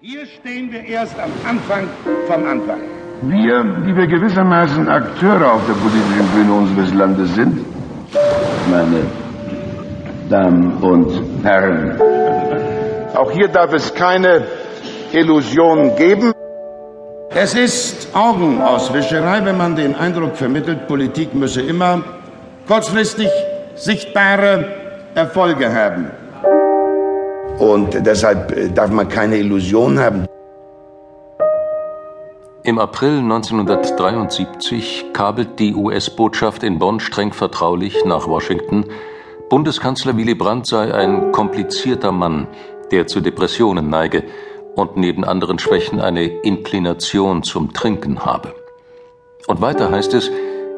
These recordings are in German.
Hier stehen wir erst am Anfang vom Anfang. Wir, die wir gewissermaßen Akteure auf der politischen Bühne unseres Landes sind, meine Damen und Herren, auch hier darf es keine Illusionen geben. Es ist Augenauswischerei, wenn man den Eindruck vermittelt, Politik müsse immer kurzfristig sichtbare Erfolge haben. Und deshalb äh, darf man keine Illusion haben. Im April 1973 kabelt die US-Botschaft in Bonn streng vertraulich nach Washington, Bundeskanzler Willy Brandt sei ein komplizierter Mann, der zu Depressionen neige und neben anderen Schwächen eine Inklination zum Trinken habe. Und weiter heißt es,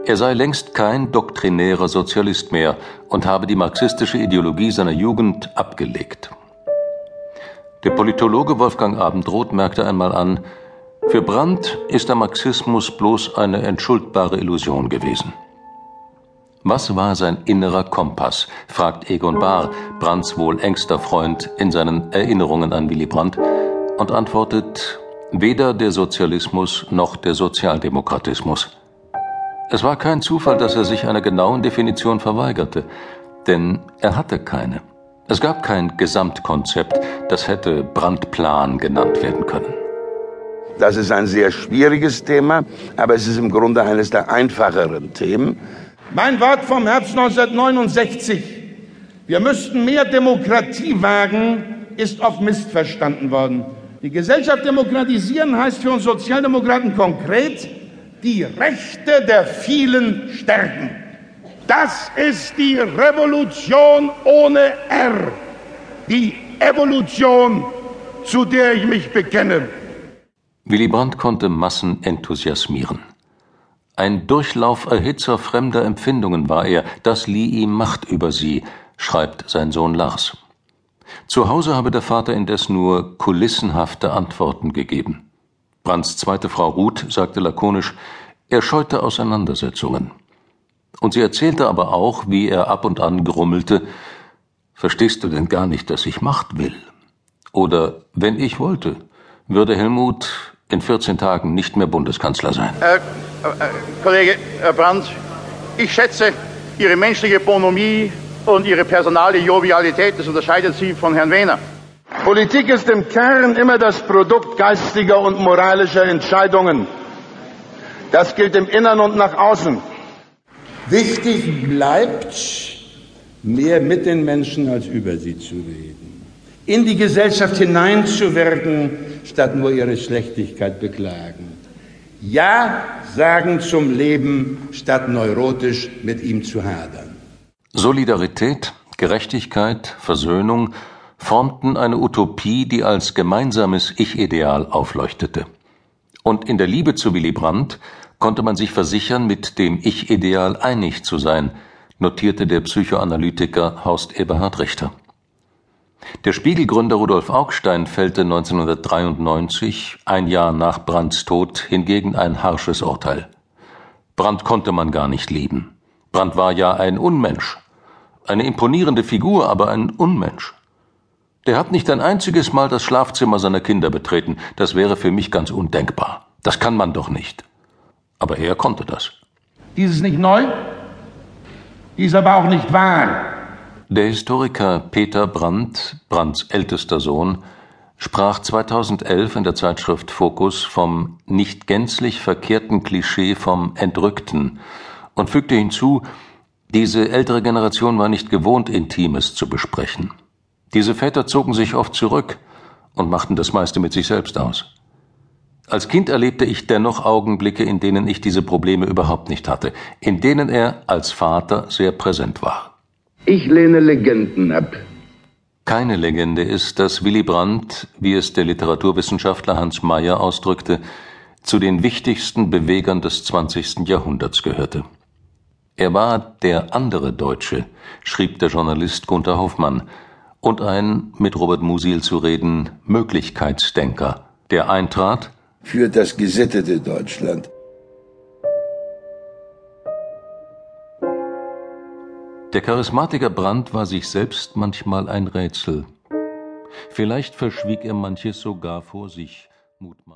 er sei längst kein doktrinärer Sozialist mehr und habe die marxistische Ideologie seiner Jugend abgelegt. Der Politologe Wolfgang Abendroth merkte einmal an, für Brandt ist der Marxismus bloß eine entschuldbare Illusion gewesen. Was war sein innerer Kompass? fragt Egon Bahr, Brandts wohl engster Freund, in seinen Erinnerungen an Willy Brandt und antwortet, weder der Sozialismus noch der Sozialdemokratismus. Es war kein Zufall, dass er sich einer genauen Definition verweigerte, denn er hatte keine. Es gab kein Gesamtkonzept, das hätte Brandplan genannt werden können. Das ist ein sehr schwieriges Thema, aber es ist im Grunde eines der einfacheren Themen. Mein Wort vom Herbst 1969, wir müssten mehr Demokratie wagen, ist oft missverstanden worden. Die Gesellschaft demokratisieren heißt für uns Sozialdemokraten konkret, die Rechte der vielen stärken. Das ist die Revolution ohne R, die Evolution, zu der ich mich bekenne. Willy Brandt konnte Massen enthusiasmieren. Ein Durchlauferhitzer fremder Empfindungen war er, das lieh ihm Macht über sie, schreibt sein Sohn Lars. Zu Hause habe der Vater indes nur kulissenhafte Antworten gegeben. Brandts zweite Frau Ruth sagte lakonisch, er scheute Auseinandersetzungen. Und sie erzählte aber auch, wie er ab und an grummelte, Verstehst du denn gar nicht, dass ich Macht will? Oder wenn ich wollte, würde Helmut in 14 Tagen nicht mehr Bundeskanzler sein. Äh, äh, Kollege Brandt, ich schätze Ihre menschliche Bonomie und Ihre personale Jovialität. Das unterscheidet Sie von Herrn Wehner. Politik ist im Kern immer das Produkt geistiger und moralischer Entscheidungen. Das gilt im Innern und nach außen. Wichtig bleibt, mehr mit den Menschen als über sie zu reden in die Gesellschaft hineinzuwirken, statt nur ihre Schlechtigkeit beklagen. Ja sagen zum Leben, statt neurotisch mit ihm zu hadern. Solidarität, Gerechtigkeit, Versöhnung formten eine Utopie, die als gemeinsames Ich-Ideal aufleuchtete. Und in der Liebe zu Willy Brandt konnte man sich versichern, mit dem Ich-Ideal einig zu sein, notierte der Psychoanalytiker Horst Eberhard Richter. Der Spiegelgründer Rudolf Augstein fällte 1993, ein Jahr nach Brandts Tod, hingegen ein harsches Urteil. Brandt konnte man gar nicht lieben. Brandt war ja ein Unmensch. Eine imponierende Figur, aber ein Unmensch. Der hat nicht ein einziges Mal das Schlafzimmer seiner Kinder betreten. Das wäre für mich ganz undenkbar. Das kann man doch nicht. Aber er konnte das. Dies ist nicht neu, dies ist aber auch nicht wahr. Der Historiker Peter Brandt, Brandts ältester Sohn, sprach 2011 in der Zeitschrift Focus vom nicht gänzlich verkehrten Klischee vom Entrückten und fügte hinzu, diese ältere Generation war nicht gewohnt, Intimes zu besprechen. Diese Väter zogen sich oft zurück und machten das meiste mit sich selbst aus. Als Kind erlebte ich dennoch Augenblicke, in denen ich diese Probleme überhaupt nicht hatte, in denen er als Vater sehr präsent war. Ich lehne Legenden ab. Keine Legende ist, dass Willy Brandt, wie es der Literaturwissenschaftler Hans Mayer ausdrückte, zu den wichtigsten Bewegern des 20. Jahrhunderts gehörte. Er war der andere Deutsche, schrieb der Journalist Gunther Hoffmann, und ein, mit Robert Musil zu reden, Möglichkeitsdenker, der eintrat für das gesittete Deutschland. Der Charismatiker Brandt war sich selbst manchmal ein Rätsel. Vielleicht verschwieg er manches sogar vor sich. Mutmaß